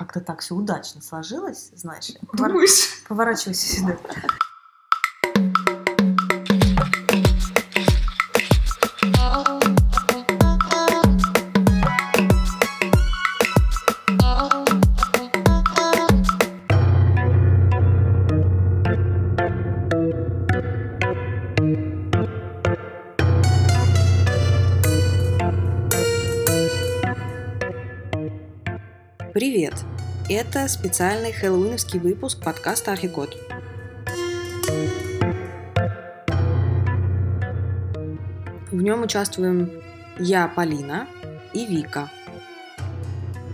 как-то так все удачно сложилось, знаешь. Думаешь? Поворачивайся сюда. Это специальный хэллоуиновский выпуск подкаста «Архикод». В нем участвуем я, Полина, и Вика.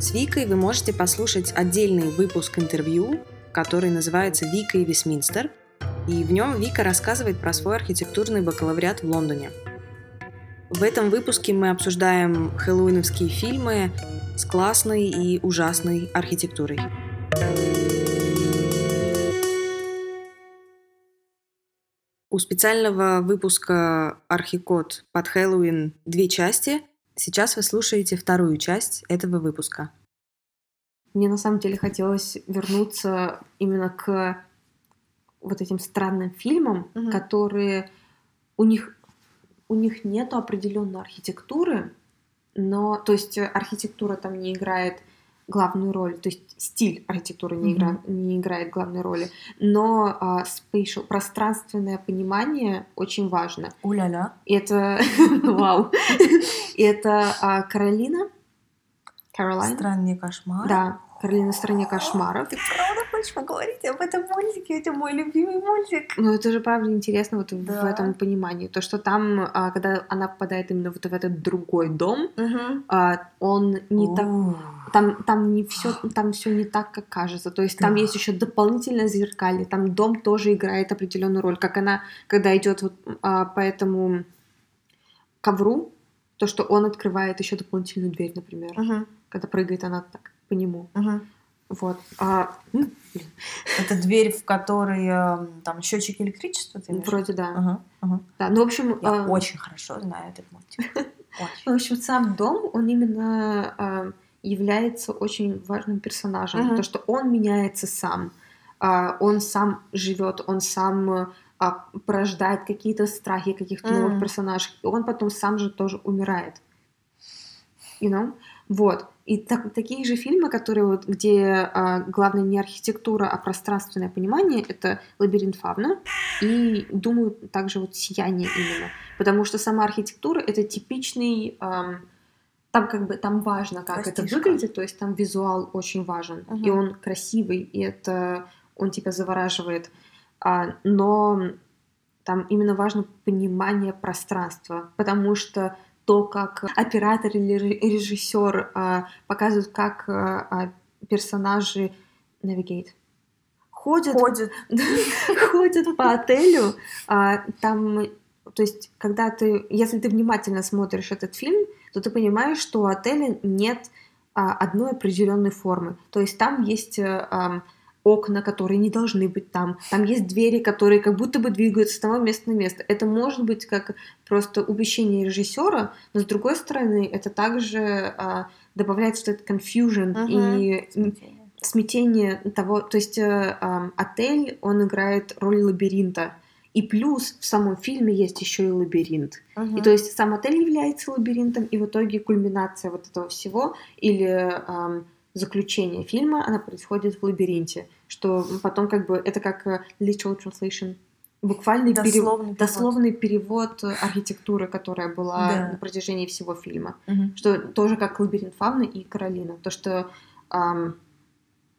С Викой вы можете послушать отдельный выпуск интервью, который называется «Вика и Вестминстер», и в нем Вика рассказывает про свой архитектурный бакалавриат в Лондоне. В этом выпуске мы обсуждаем хэллоуиновские фильмы с классной и ужасной архитектурой. У специального выпуска «Архикод» под Хэллоуин две части. Сейчас вы слушаете вторую часть этого выпуска. Мне на самом деле хотелось вернуться именно к вот этим странным фильмам, Мгм. которые у них у них нету определенной архитектуры, но то есть э, архитектура там не играет главную роль, то есть стиль архитектуры не, игра- не играет главной роли, но а, spatial, пространственное понимание очень важно. Уля-ля. Это вау, это а, Каролина, Каролайн, Странный кошмар. да, Каролина в стране кошмаров. Ты правда хочешь поговорить об этом мультике? Это мой любимый мультик. Ну, это же правда интересно вот в Да. этом понимании. То, что там, а, когда она попадает именно вот в этот другой дом, Угу. он не так... Там, там не все, там все не так, как кажется. То есть там Да. есть еще дополнительное зеркалье. Там дом тоже играет определенную роль. Как она, когда идет вот а, по этому ковру, то, что он открывает еще дополнительную дверь, например. Угу. Когда прыгает она так по нему. Угу. Вот. А, блин, Это дверь, в которой э, там счетчик электричества, ты имеешь? вроде да. Ага, ага. Да, ну, в общем... Я а, очень хорошо знаю этот мультик. Ну, в общем, сам дом, он именно а, является очень важным персонажем, Мгм. то что он меняется сам, А, он сам живет, он сам порождает какие-то страхи каких-то новых персонажей, и он потом сам же тоже умирает. You know? Вот. И так- такие же фильмы, которые вот, где а, главное не архитектура, а пространственное понимание, это «Лабиринт Фавна» и, думаю, также вот «Сияние» именно. Потому что сама архитектура — это типичный... ам, там как бы там важно, как это Пластишка. выглядит, то есть там визуал очень важен, Мгм. и он красивый, и это он тебя завораживает. А, но там именно важно понимание пространства, потому что то, как оператор или ре- режиссер а, показывают, как а, а, персонажи navigate ходят, Ходит. ходят по отелю, а, там, то есть, когда ты, если ты внимательно смотришь этот фильм, то ты понимаешь, что у отеля нет а, одной определенной формы. То есть там есть ам, окна, которые не должны быть там. Там есть двери, которые как будто бы двигаются с того места на место. Это может быть как просто упущение режиссера, но с другой стороны, это также а, добавляет что-то confusion Мгм. и м, смятение того, то есть э, ам, отель, он играет роль лабиринта. И плюс в самом фильме есть еще и лабиринт. И то есть сам отель является лабиринтом, и в итоге кульминация вот этого всего или ам, заключение фильма, она происходит в лабиринте, что потом как бы это как э, literal translation, буквальный Дословный перевод. дословный перевод архитектуры, которая была Да. на протяжении всего фильма Мгм. что тоже как лабиринт фауны и Каролина. То, что ам,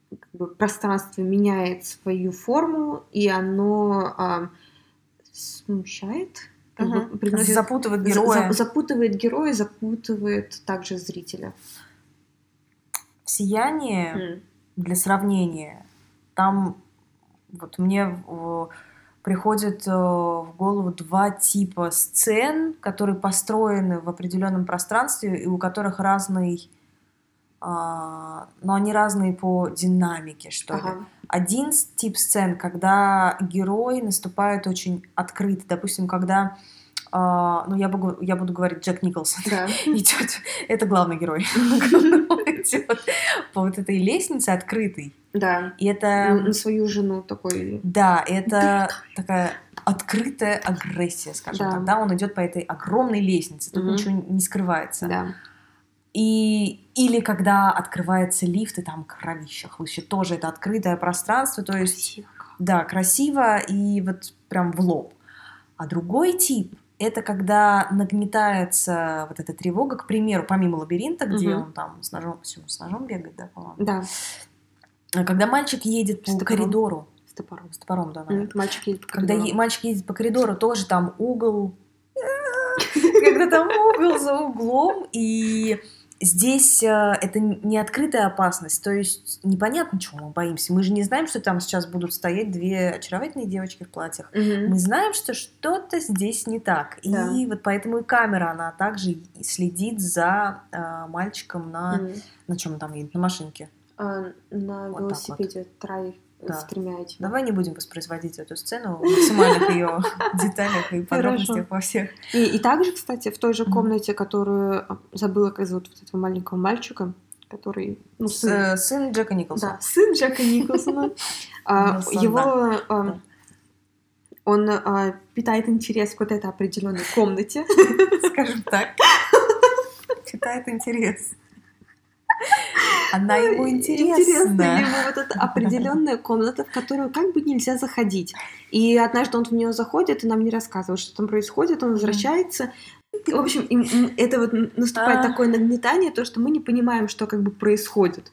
как бы пространство меняет свою форму, и оно ам, смущает, как бы Мгм. приносит- Запутывает за- героя. за- запутывает героя, запутывает также зрителя. В «Сиянии», М. для сравнения, там вот мне приходит э, в голову два типа сцен, которые построены в определенном пространстве и у которых разный, а, но они разные по динамике, что ли. Ага. Один с- тип сцен, когда герой наступает очень открыто, допустим, когда а, ну, я буду, я буду говорить Джек Николсон, Да. идет, это главный герой, идет по вот этой лестнице открытой. Да. И это, На свою жену такой. да, это такая открытая агрессия, скажем Да. так. Да, он идет по этой огромной лестнице, тут Мгм. ничего не скрывается. Да. И или когда открывается лифт, и там кровища хлыщет, тоже это открытое пространство, то есть Да, красиво и вот прям в лоб. А другой тип — это когда нагнетается вот эта тревога, к примеру, помимо лабиринта, где Мгм. он там с ножом, всё, с ножом бегает, да, по-моему. Да, А Когда мальчик едет по С топором. коридору, с топором. с топором, да, наверное. Мальчик едет по Когда коридору. е- мальчик едет по коридору, тоже там угол, когда там угол за углом, и здесь э, это не открытая опасность, то есть непонятно, чего мы боимся. Мы же не знаем, что там сейчас будут стоять две очаровательные девочки в платьях. Мгм. Мы знаем, что что-то здесь не так. Да. И вот поэтому и камера, она также следит за э, мальчиком на... М. На чем он там едет? На машинке. А, На Вот велосипеде трай Да. с тремя этими. Давай не будем воспроизводить эту сцену в максимальных ее деталях и подробностях во всех. И, и также, кстати, в той же комнате, которую а, забыла, как зовут вот этого маленького мальчика, который, ну, С- сын, э, Сын Джека Николсона. да, сын Джека Николсона, а, его, а, он питает интерес к вот этой определенной комнате. Скажем так. Питает интерес. Она ему Интересно интересна. ему вот эта определенная комната, в которую как бы нельзя заходить. И однажды он в нее заходит и нам не рассказывает, что там происходит, он возвращается. В общем, им- это вот наступает А. такое нагнетание, то, что мы не понимаем, что как бы происходит.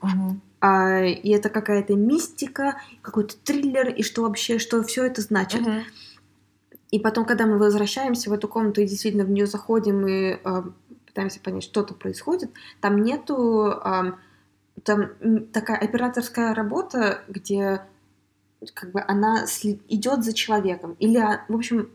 А, и это какая-то мистика, какой-то триллер, и что вообще, что все это значит. Мгм. И потом, когда мы возвращаемся в эту комнату и действительно в нее заходим и а, пытаемся понять, что-то происходит, там нету а, там такая операторская работа, где как бы она идет за человеком. Или, а, в общем,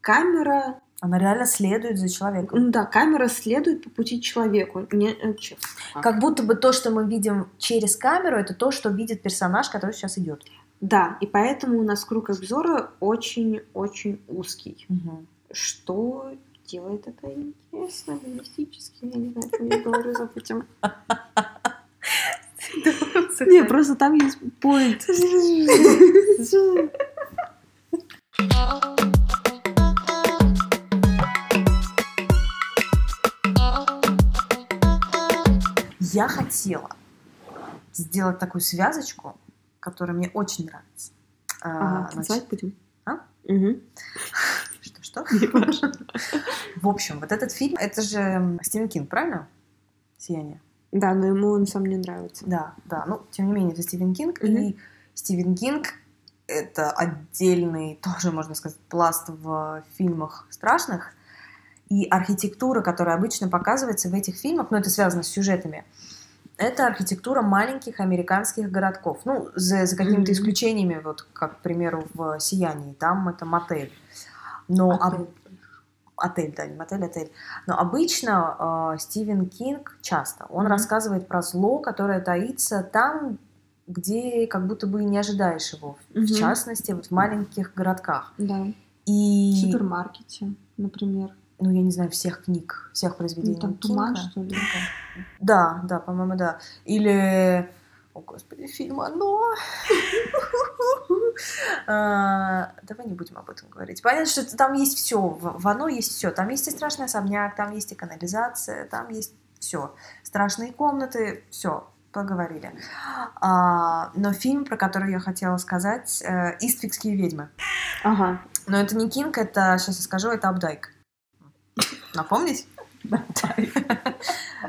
камера, Она реально следует за человеком. ну да, камера следует по пути человеку. Не, э, чё? Как будто бы то, что мы видим через камеру, это то, что видит персонаж, который сейчас идет. Да, и поэтому у нас круг обзора очень-очень узкий. Что делает это интересно, мистически, я не знаю, о чем я говорю, забудем. Не, просто там есть поинт. Я хотела сделать такую связочку, которая мне очень нравится. А, Ага, значит, танцевать будем? А? Мгм. Что-что? В общем, вот этот фильм, это же Стивен Кинг, правильно? «Сияние». Да, но ему он сам не нравится. Да, да. Ну, тем не менее, это Стивен Кинг. И Стивен Кинг — это отдельный, тоже, можно сказать, пласт в фильмах страшных. И архитектура, которая обычно показывается в этих фильмах, ну, это связано с сюжетами, это архитектура маленьких американских городков. Ну, за, за какими-то исключениями, вот как, к примеру, в «Сиянии», там это мотель. Но об- Отель. Отель, да, не мотель, отель. Но обычно э, Стивен Кинг часто, он Мгм. рассказывает про зло, которое таится там, где как будто бы не ожидаешь его. В Мгм. частности, вот в маленьких городках. Да. В И, супермаркете, например. ну, я не знаю, всех книг, всех Ну, произведений там туман, Кинга. что ли? Да, да, по-моему, да. Или, о господи, фильм «Оно». А, Давай не будем об этом говорить. Понятно, что там есть все. В «Оно» есть все. Там есть и страшный особняк, там есть и канализация, там есть все. Страшные комнаты, все. Поговорили. А, но фильм, про который я хотела сказать, э, «Иствикские ведьмы». Ага. Но это не Кинг, это, сейчас я скажу, это Апдайк. Напомнить?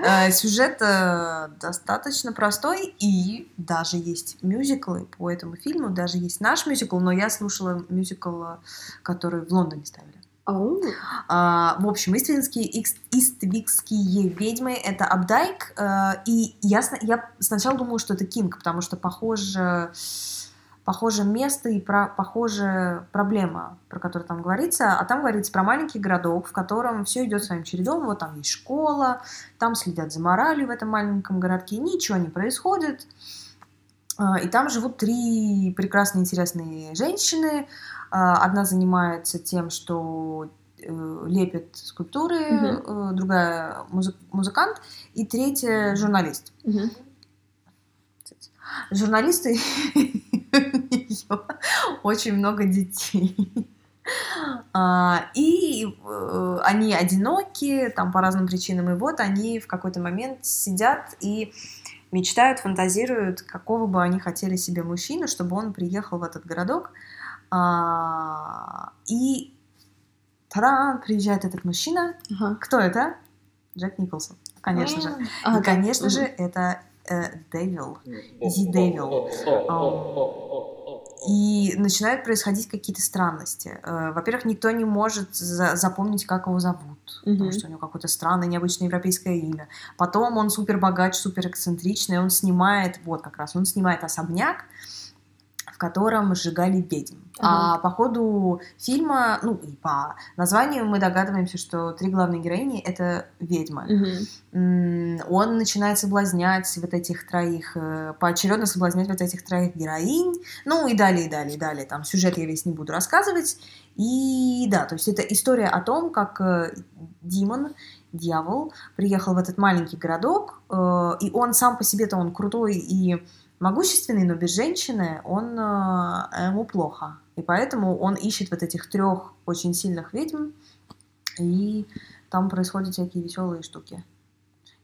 Э, Сюжет э, достаточно простой, и даже есть мюзиклы по этому фильму, даже есть наш мюзикл, но я слушала мюзикл, э, который в Лондоне ставили. Ау. А, В общем, иствикские, икс- иствикские ведьмы — это Апдайк, и ясно, я сначала думала, что это Кинг, потому что похоже, похоже место и про, похожая проблема, про которую там говорится, а там говорится про маленький городок, в котором все идет своим чередом, вот там есть школа, там следят за моралью в этом маленьком городке, ничего не происходит, А, и там живут три прекрасные, интересные женщины. А, Одна занимается тем, что э, лепит скульптуры, э, другая музы- музыкант, и третья журналист. Мгм. Журналисты у неё очень много детей. А, И э, они одиноки, там по разным причинам, и вот они в какой-то момент сидят и мечтают, фантазируют, какого бы они хотели себе мужчину, чтобы он приехал в этот городок. А, И таран, приезжает этот мужчина. Ага. Кто это? Джек Николсон, конечно же. А, И, да. конечно же, Мгм. это э, Дэвил. The Devil. И начинают происходить какие-то странности. Э, Во-первых, никто не может за- запомнить, как его зовут, потому Мгм. что у него какое-то странное, необычное европейское имя. Потом он супер богач, супер эксцентричный, он снимает, вот как раз, он снимает особняк, в котором сжигали ведьм. А по ходу фильма, ну и по названию мы догадываемся, что три главные героини — это ведьмы. М, он начинает соблазнять вот этих троих, э, поочередно соблазнять вот этих троих героинь, ну и далее, и далее, и далее. Там сюжет я весь не буду рассказывать. И да, то есть это история о том, как э, демон, дьявол, приехал в этот маленький городок, э, и он сам по себе-то он крутой и могущественный, но без женщины он э, ему плохо. И поэтому он ищет вот этих трех очень сильных ведьм, и там происходят всякие веселые штуки.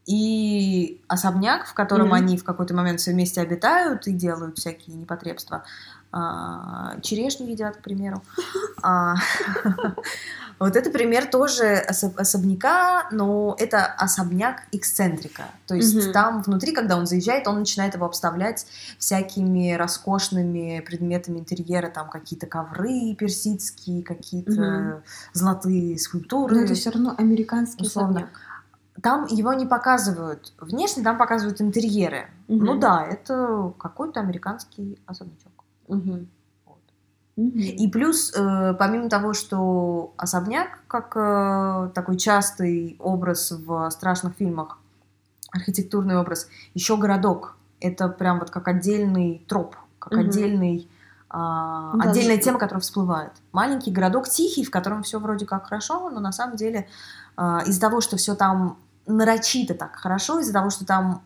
И особняк, в котором Мгм. они в какой-то момент все вместе обитают и делают всякие непотребства, а, черешню едят, к примеру. А, Вот это пример тоже осо- особняка, но это особняк эксцентрика. То есть там внутри, когда он заезжает, он начинает его обставлять всякими роскошными предметами интерьера, там какие-то ковры персидские, какие-то золотые скульптуры. Но это все равно американский Условно. особняк. Там его не показывают внешне, там показывают интерьеры. Мгм. Ну да, это какой-то американский особнячок. Мгм. И плюс, э, помимо того, что особняк, как э, такой частый образ в страшных фильмах, архитектурный образ, еще городок. Это прям вот как отдельный троп, как Мгм. отдельный, а, Да, отдельная тема, которая всплывает. Маленький городок тихий, в котором все вроде как хорошо, но на самом деле а, из-за того, что все там нарочито так хорошо, из-за того, что там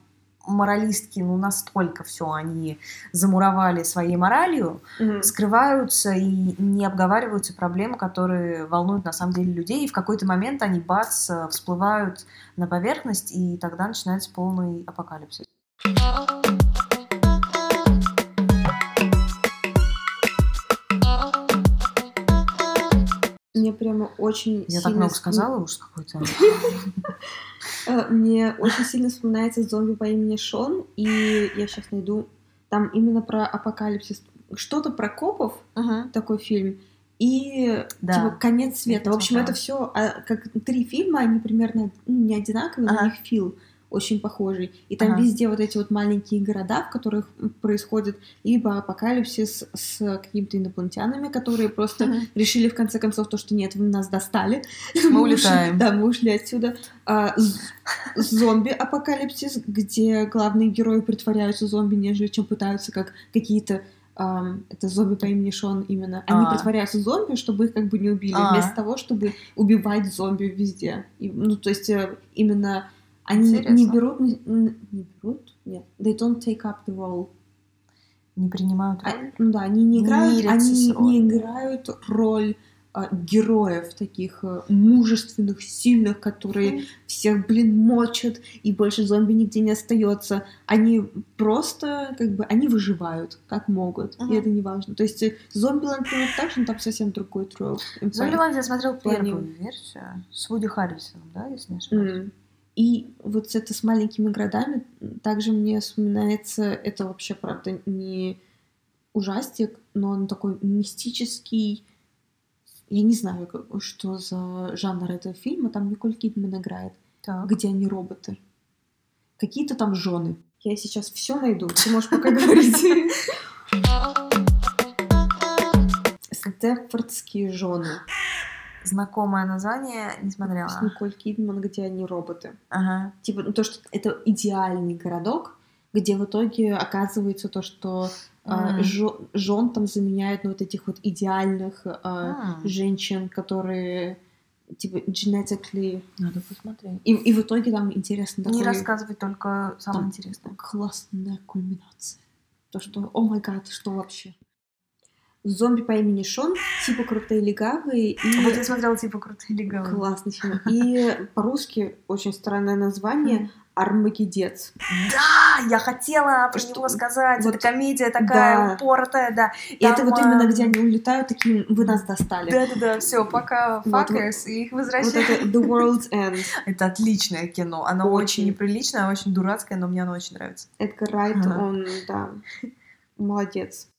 моралистки, ну, настолько все они замуровали своей моралью, Мгм. скрываются и не обговариваются проблемы, которые волнуют на самом деле людей, и в какой-то момент они, бац, всплывают на поверхность, и тогда начинается полный апокалипсис. Мне прямо очень Я так сильно много вспом- сказала, уж какой-то. Э, Мне очень сильно вспоминается зомби по имени Шон, и я сейчас найду там именно про апокалипсис. Что-то про копов, такой фильм, и Да. типа конец света. В общем, это все как три фильма, они примерно ну, не одинаковые, у них фил очень похожий. И там Ага. везде вот эти вот маленькие города, в которых происходит либо апокалипсис с какими-то инопланетянами, которые просто Мгм. решили в конце концов то, что нет, вы нас достали. Мы улетаем. Да, мы ушли отсюда. А, Зомби-апокалипсис, где главные герои притворяются зомби, нежели чем пытаются как какие-то ам, это зомби по имени Шон именно. Они А. притворяются зомби, чтобы их как бы не убили, А. вместо того, чтобы убивать зомби везде. И, ну, то есть э, именно они не Интересно. берут, не, не берут, нет, they don't take up the role. Не принимают А, роль. ну да, они не Не играют, они не играют роль а, героев таких э, мужественных, сильных, которые всех, блин, мочат, и больше зомби нигде не остается. Они просто, как бы, они выживают, как могут, Мгм. и это не важно. То есть Зомбиланд ну, также, но там совсем другой троп. Зомбиланд я смотрел первую версию с Вуди Харрисоном, да, если не ошибаюсь. М. И вот это с маленькими городами, также мне вспоминается, это вообще, правда, не ужастик, но он такой мистический, я не знаю, что за жанр этого фильма, там Николь Кидман играет, Так. где они роботы. Какие-то там жены. Я сейчас все найду, ты можешь пока говорить. Степфордские жены Знакомое название, не с смотрела. Николь Кидман, где они роботы. Ага. типа, ну, то, что это идеальный городок, где в итоге оказывается то, что Мгм. жё- жен там заменяют ну, вот этих вот идеальных а, М. женщин, которые типа genetically... Надо посмотреть. И, и в итоге там интересно Не такой... рассказывай только самое Там интересное. классная кульминация. То, что, о май гад, что вообще? Зомби по имени Шон, типа крутые легавые и... Вот я смотрела типа крутые легавые. Классный фильм. И по-русски очень странное название Армагеддец. Да, я хотела про Что- него сказать. вот- это комедия такая да. упоротая, да. И это Там, вот а, именно где они улетают, такие, вы нас достали. Да-да-да, все, пока Вот, fuckers, и их Вот возвращают. это The World's End. Это отличное кино. Оно очень, Очень. неприличное, очень дурацкое, но мне оно очень нравится. Эдгар Райт, Ага. он, да, молодец.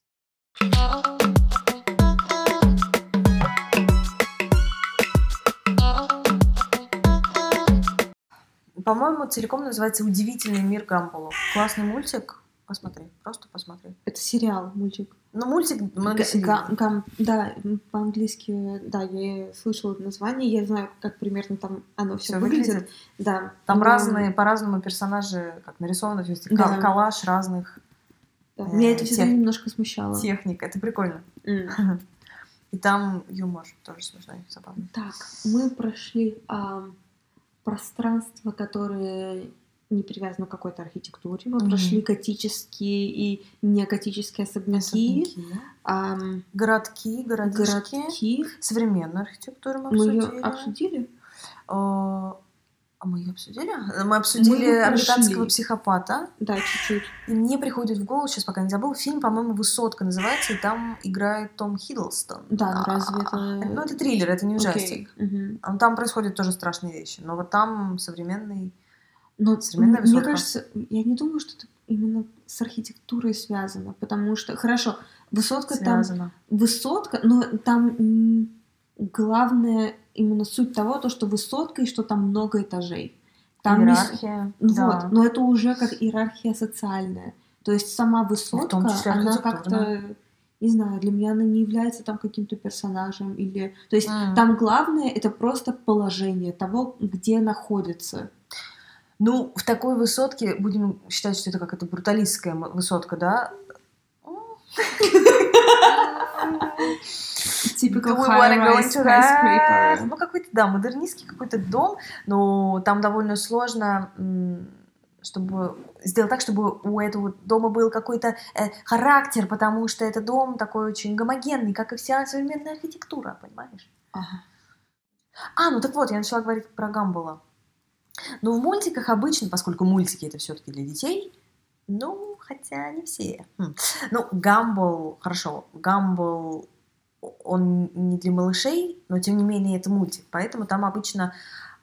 По-моему, целиком называется «Удивительный мир Гамбола». Классный мультик. Посмотри, просто посмотри. Это сериал, мультик. Ну, мультик многосерийный. гам- да, по-английски, да, я слышала это название, я знаю, как примерно там оно все выглядит. выглядит. Да. Там но- разные, по-разному персонажи как нарисованы, то есть Да. коллаж разных да, э, Меня это всегда тех- немножко смущало. техник. Это прикольно. И там юмор тоже смешной, забавный. Так, мы прошли ам, пространство, которое не привязано к какой-то архитектуре. Мы прошли готические и неготические особняки, Особняки. Городки, городишки. городки. Современную архитектуру мы Мы обсудили. ее обсудили. А мы ее обсудили? Мы обсудили Мы американского психопата. Да, чуть-чуть. И мне приходит в голову, сейчас пока не забыл, фильм, по-моему, «Высотка» называется, и там играет Том Хиддлстон. Да, ну А, разве это- Ну, это триллер, это не ужастик. мгм. А Там происходят тоже страшные вещи. Но вот там современный... Но Современная мне высотка. кажется, я не думаю, что это именно с архитектурой связано, потому что, хорошо, высотка там высотка, но там главное именно суть того, то, что высотка и что там много этажей. Там не Иерархия. Вот, да. но это уже как иерархия социальная. То есть сама высотка, числе она как-то, не знаю, для меня она не является там каким-то персонажем или, то есть М. там главное это просто положение того, где находится. Ну, в такой высотке, будем считать, что это как это бруталистская высотка, да? Typical go high-rise that? skyscraper. Ну, какой-то, да, модернистский какой-то дом, но там довольно сложно, чтобы сделать так, чтобы у этого дома был какой-то э, характер, потому что это дом такой очень гомогенный, как и вся современная архитектура, понимаешь? Ага. А, ну так вот, я начала говорить про Гамбола. Ну, в мультиках обычно, поскольку мультики это все-таки для детей, ну, хотя не все. Хм. Ну, Гамбол, хорошо, Гамбол, он не для малышей, но тем не менее это мультик, поэтому там обычно,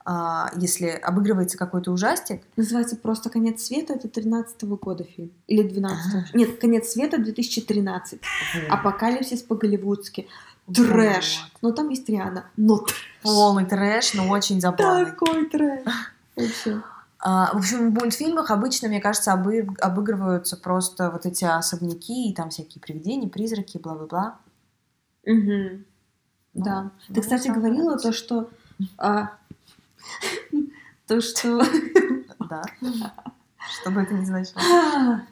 а, если обыгрывается какой-то ужастик, Называется просто «Конец света», это 13 года фильм. Или 12 Нет, «Конец света» 2013. Апокалипсис по-голливудски. Трэш. Но там есть Риана. Но трэш. полный трэш, но очень забавный. Такой трэш. Вообще. А, в общем, в мультфильмах обычно, мне кажется, обы- обыгрываются просто вот эти особняки и там всякие привидения, призраки, бла-бла-бла. Мгм. Ну, Да. ну, Ты, кстати, говорила то, что... а, То, что... Да. Что бы это ни значило.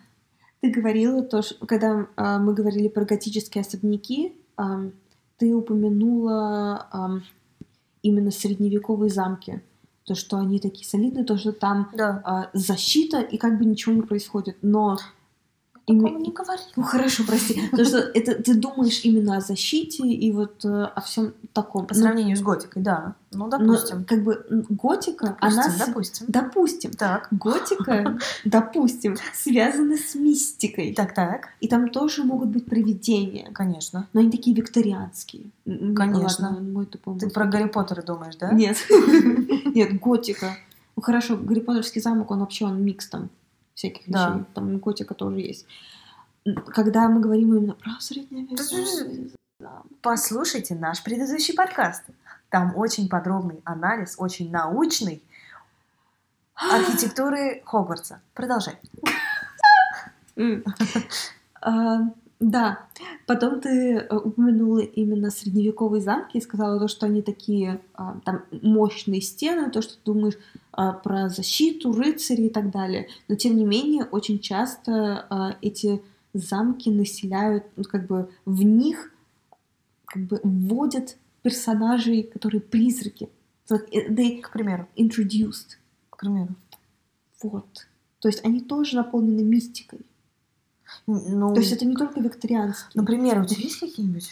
Ты говорила то, что когда а, мы говорили про готические особняки, ты упомянула именно средневековые замки. То, что они такие солидные, то, что там Да. а, защита и как бы ничего не происходит. Но... Такого не говорила. Ну хорошо, прости. Потому что это ты думаешь именно о защите и вот э, о всем таком. По Ну, сравнению с готикой, да. Ну, но допустим. как бы готика, Допустим, она... допустим. Допустим. Так, Готика, допустим, связана с мистикой. так, так. И там тоже могут быть привидения. Конечно. Но они такие викторианские. М, Конечно. Ладно, мой тупой Ты про Гарри Поттера думаешь, да? Нет. Нет, готика. Ну хорошо, Гарри Поттерский замок, он вообще он микс там всяких Да. вещей. Там готика тоже есть. Когда мы говорим именно про век, Послушайте наш предыдущий подкаст. Там очень подробный анализ, очень научный архитектуры Хогвартса. Продолжай. Да. Потом ты э, упомянула именно средневековые замки и сказала то, что они такие а, там мощные стены, то, что ты думаешь а, про защиту, рыцарей и так далее. Но тем не менее, очень часто а, эти замки населяют, ну, как бы в них как бы вводят персонажей, которые призраки. Э, They К примеру. introduced. К примеру. Вот. То есть они тоже наполнены мистикой. Ну, То есть это не только викторианские. например, у тебя есть какие-нибудь?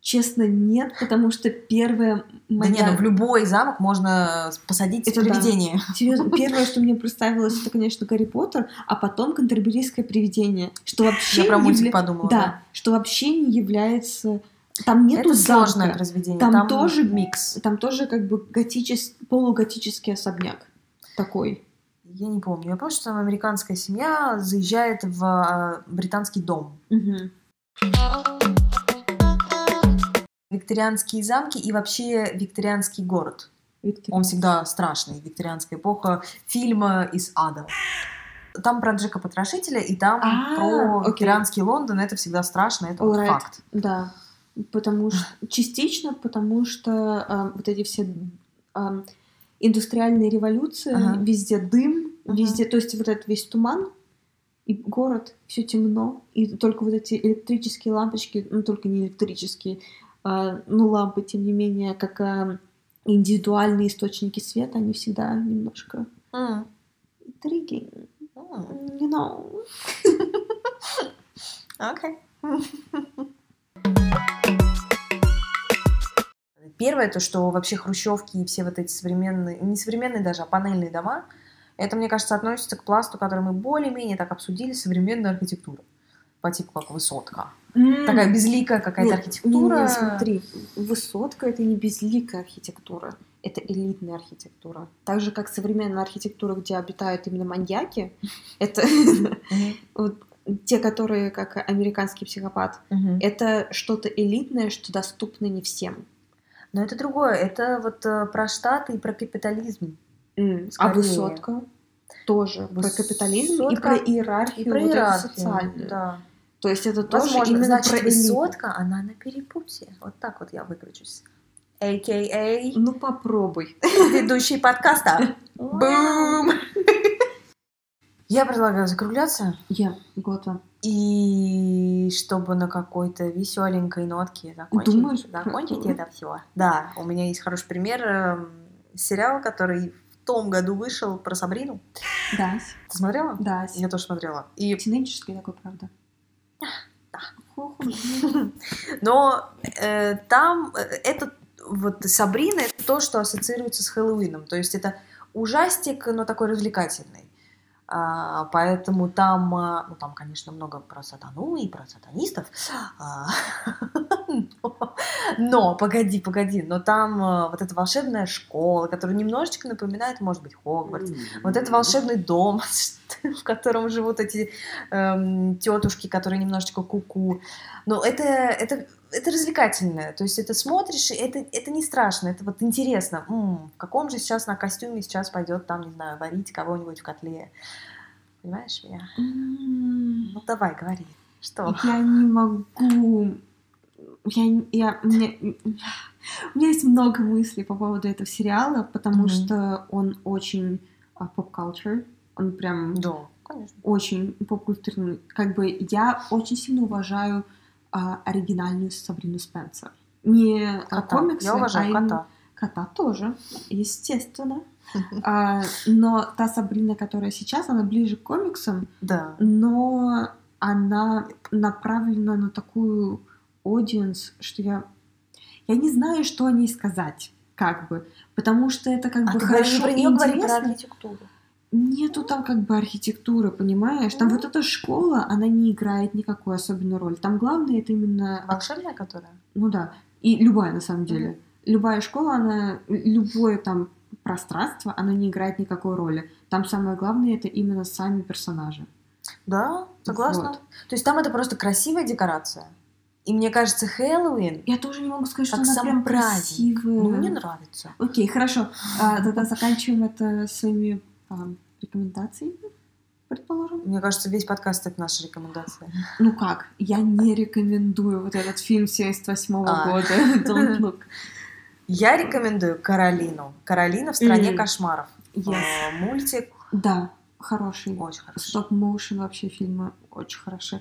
Честно, нет, потому что первое Да моя... не, ну в любой замок можно посадить Это да. привидение. Серьезно, первое, что мне представилось, это, конечно, Гарри Поттер, а потом Кантерберийское привидение, что вообще Я про мультик явля- подумала. Да, что вообще не является... Там нету Это замка. сложное произведение. Там Там, тоже- микс. Там тоже как бы готичес... полуготический особняк такой. Я не помню. Я помню, что там американская семья заезжает в а, британский дом. Викторианские замки и вообще викторианский город. Виктор. Он всегда страшный. Викторианская эпоха фильма из ада. Там про Джека Потрошителя, и там А, про окей. викторианский Лондон. Это всегда страшно, это вот факт. Да, потому что частично, потому что а, вот эти все а, индустриальные революции, Ага. везде дым, Ага. везде, то есть вот этот весь туман и город, все темно, и только вот эти электрические лампочки, ну только не электрические, а, ну лампы, тем не менее, как а, индивидуальные источники света, они всегда немножко М. intriguing, М. you know. Окей. Первое, то, что вообще хрущевки и все вот эти современные, не современные даже, а панельные дома, это, мне кажется, относится к пласту, который мы более-менее так обсудили, современная архитектура. По типу как высотка. Такая безликая какая-то Нет, архитектура. не, не, смотри, высотка это не безликая архитектура, это элитная архитектура. Так же, как современная архитектура, где обитают именно маньяки, это те, которые как американский психопат, это что-то элитное, что доступно не всем. Но это другое. Это вот э, про Штаты и про капитализм. А Скорее. высотка тоже про капитализм и Высотка про иерархию, И про вот иерархию. социальную. Да. То есть это тоже Возможно, именно значит, про высотка, она на перепутье. Вот так вот я выкручусь. А.К.А. Ну попробуй. ведущий подкаста. Бум! Я предлагаю закругляться. Я готова. И чтобы на какой-то веселенькой нотке закончить, Думаешь? закончить это все. Да, у меня есть хороший пример. эм, Сериал, который в том году вышел про Сабрину. Да, Ты смотрела? да. Я тоже смотрела. И Тинейджерский такой, правда. Да. Но э, там э, это вот Сабрина это то, что ассоциируется с Хэллоуином. То есть это ужастик, но такой развлекательный. А, поэтому там, а, ну там, конечно, много про сатану и про сатанистов. А, но, но, погоди, погоди, но там вот эта волшебная школа, которая немножечко напоминает, может быть, Хогвартс. Вот это волшебный дом, в котором живут эти эм, тетушки, которые немножечко куку. Но это, это, это развлекательное. То есть это смотришь, и это, это не страшно, это вот интересно. М, в каком же сейчас на костюме сейчас пойдет там, не знаю, варить кого-нибудь в котле. Понимаешь меня? Ну давай, говори. Что? Я не могу. Я, я, мне, у меня есть много мыслей по поводу этого сериала, потому что он очень а, поп-культур. Он прям Да, конечно. очень поп-культурный. Как бы я очень сильно уважаю а, оригинальную Сабрину Спенсер. Не Кота. комиксы, Я уважаю а кота. Кота тоже, естественно. А, но та Сабрина, которая сейчас, она ближе к комиксам, Да. но она направлена на такую аудиенс, что я... Я не знаю, что о ней сказать, как бы. Потому что это как А бы ты хорошо про нее говори про интересно. архитектуру. Нету там как бы архитектуры, понимаешь? Там Ну. вот эта школа, она не играет никакой особенной роли. Там главное это именно... Волшебная которая? Ну да. И любая, на самом деле. Любая школа, она... Любое там пространство, оно не играет никакой роли. Там самое главное это именно сами персонажи. Да, согласна. Вот. То есть там это просто красивая декорация. И мне кажется, Хэллоуин Я тоже не могу сказать, что она сам прям праздник. красивая. Ну, мне нравится. Окей, хорошо. А, тогда заканчиваем это своими рекомендациями, предположим. Мне кажется, весь подкаст это наша рекомендация. Ну как? Я не рекомендую вот этот фильм 78 А. года. Don't look. Я рекомендую Каролину. Каролина в стране кошмаров. Yes. А, Мультик Да, хороший. очень хороший. Стоп-моушен вообще фильмы очень хорошие.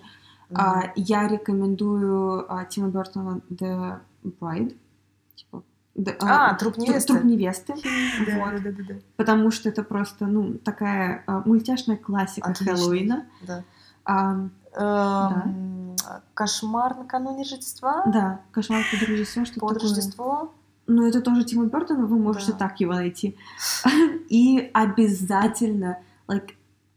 Мгм. А, я рекомендую а, Тима Бертона The Bride. Типа, да, А, труп тру- невесты. Труп невесты. Да, Вот. да, да, да, Потому что это просто, ну, такая а, мультяшная классика Отлично. Хэллоуина. да. А, Эм, Кошмар накануне Рождества. да, кошмар под Рождество, что Под такое. Рождество. Ну, это тоже Тима Бертона, вы можете Да. так его найти. И обязательно, like,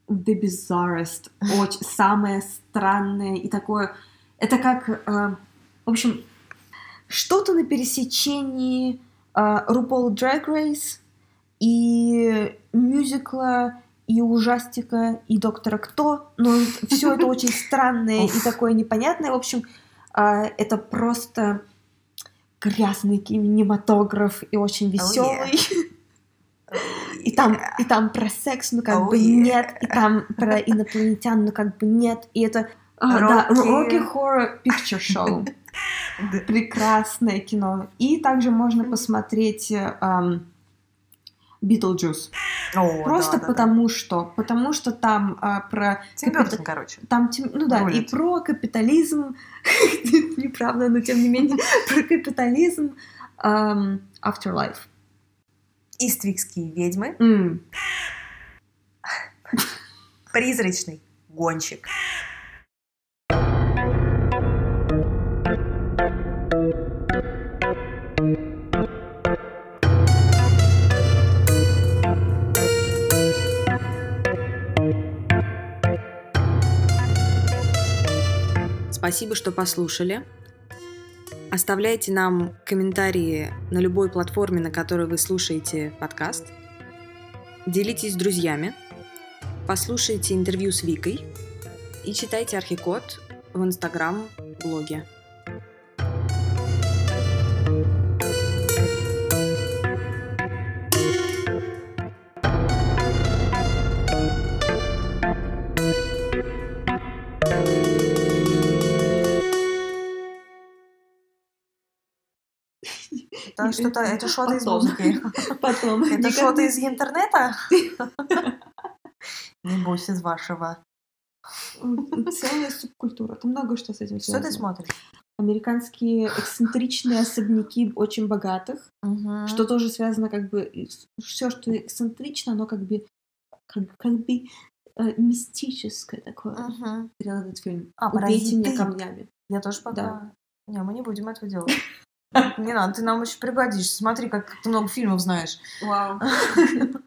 the bizarrest, очень, самое странное и такое... Это как, э, в общем, что-то на пересечении э, RuPaul Drag Race и мюзикла, и ужастика, и Доктора Кто, но все это очень странное и такое непонятное. В общем, э, это просто грязный кинематограф и очень веселый. И там, и там про секс, ну как Oh, бы нет, и там про инопланетян, ну как бы нет, и это а, да. Rocky Horror Picture Show. Да. Прекрасное кино. И также можно посмотреть э, Beetlejuice. О, Просто да, да, да. потому что. Потому что там а, про... Тим капит- Бёртон, короче. Там, тем- ну да, и про капитализм, неправда, но тем не менее, про капитализм, ам, Afterlife. Иствикские ведьмы. Призрачный гонщик. Спасибо, что послушали. Оставляйте нам комментарии на любой платформе, на которой вы слушаете подкаст. Делитесь с друзьями. Послушайте интервью с Викой. И читайте Архикод в Инстаграм-блоге. Это что-то, это что-то из музыки. Потом. Это что-то из интернета? Небось, из вашего. Целая субкультура. Там много что с этим Что ты связано. смотришь? Американские эксцентричные особняки очень богатых, Мгм. что тоже связано как бы... Все, что эксцентрично, оно как бы... Как, как бы э, мистическое такое. Смотрела этот фильм. А, Убейте меня камнями. Я тоже пока... Да. Не, мы не будем этого делать. Не надо, ты нам еще пригодишься. Смотри, как ты много фильмов знаешь. Вау.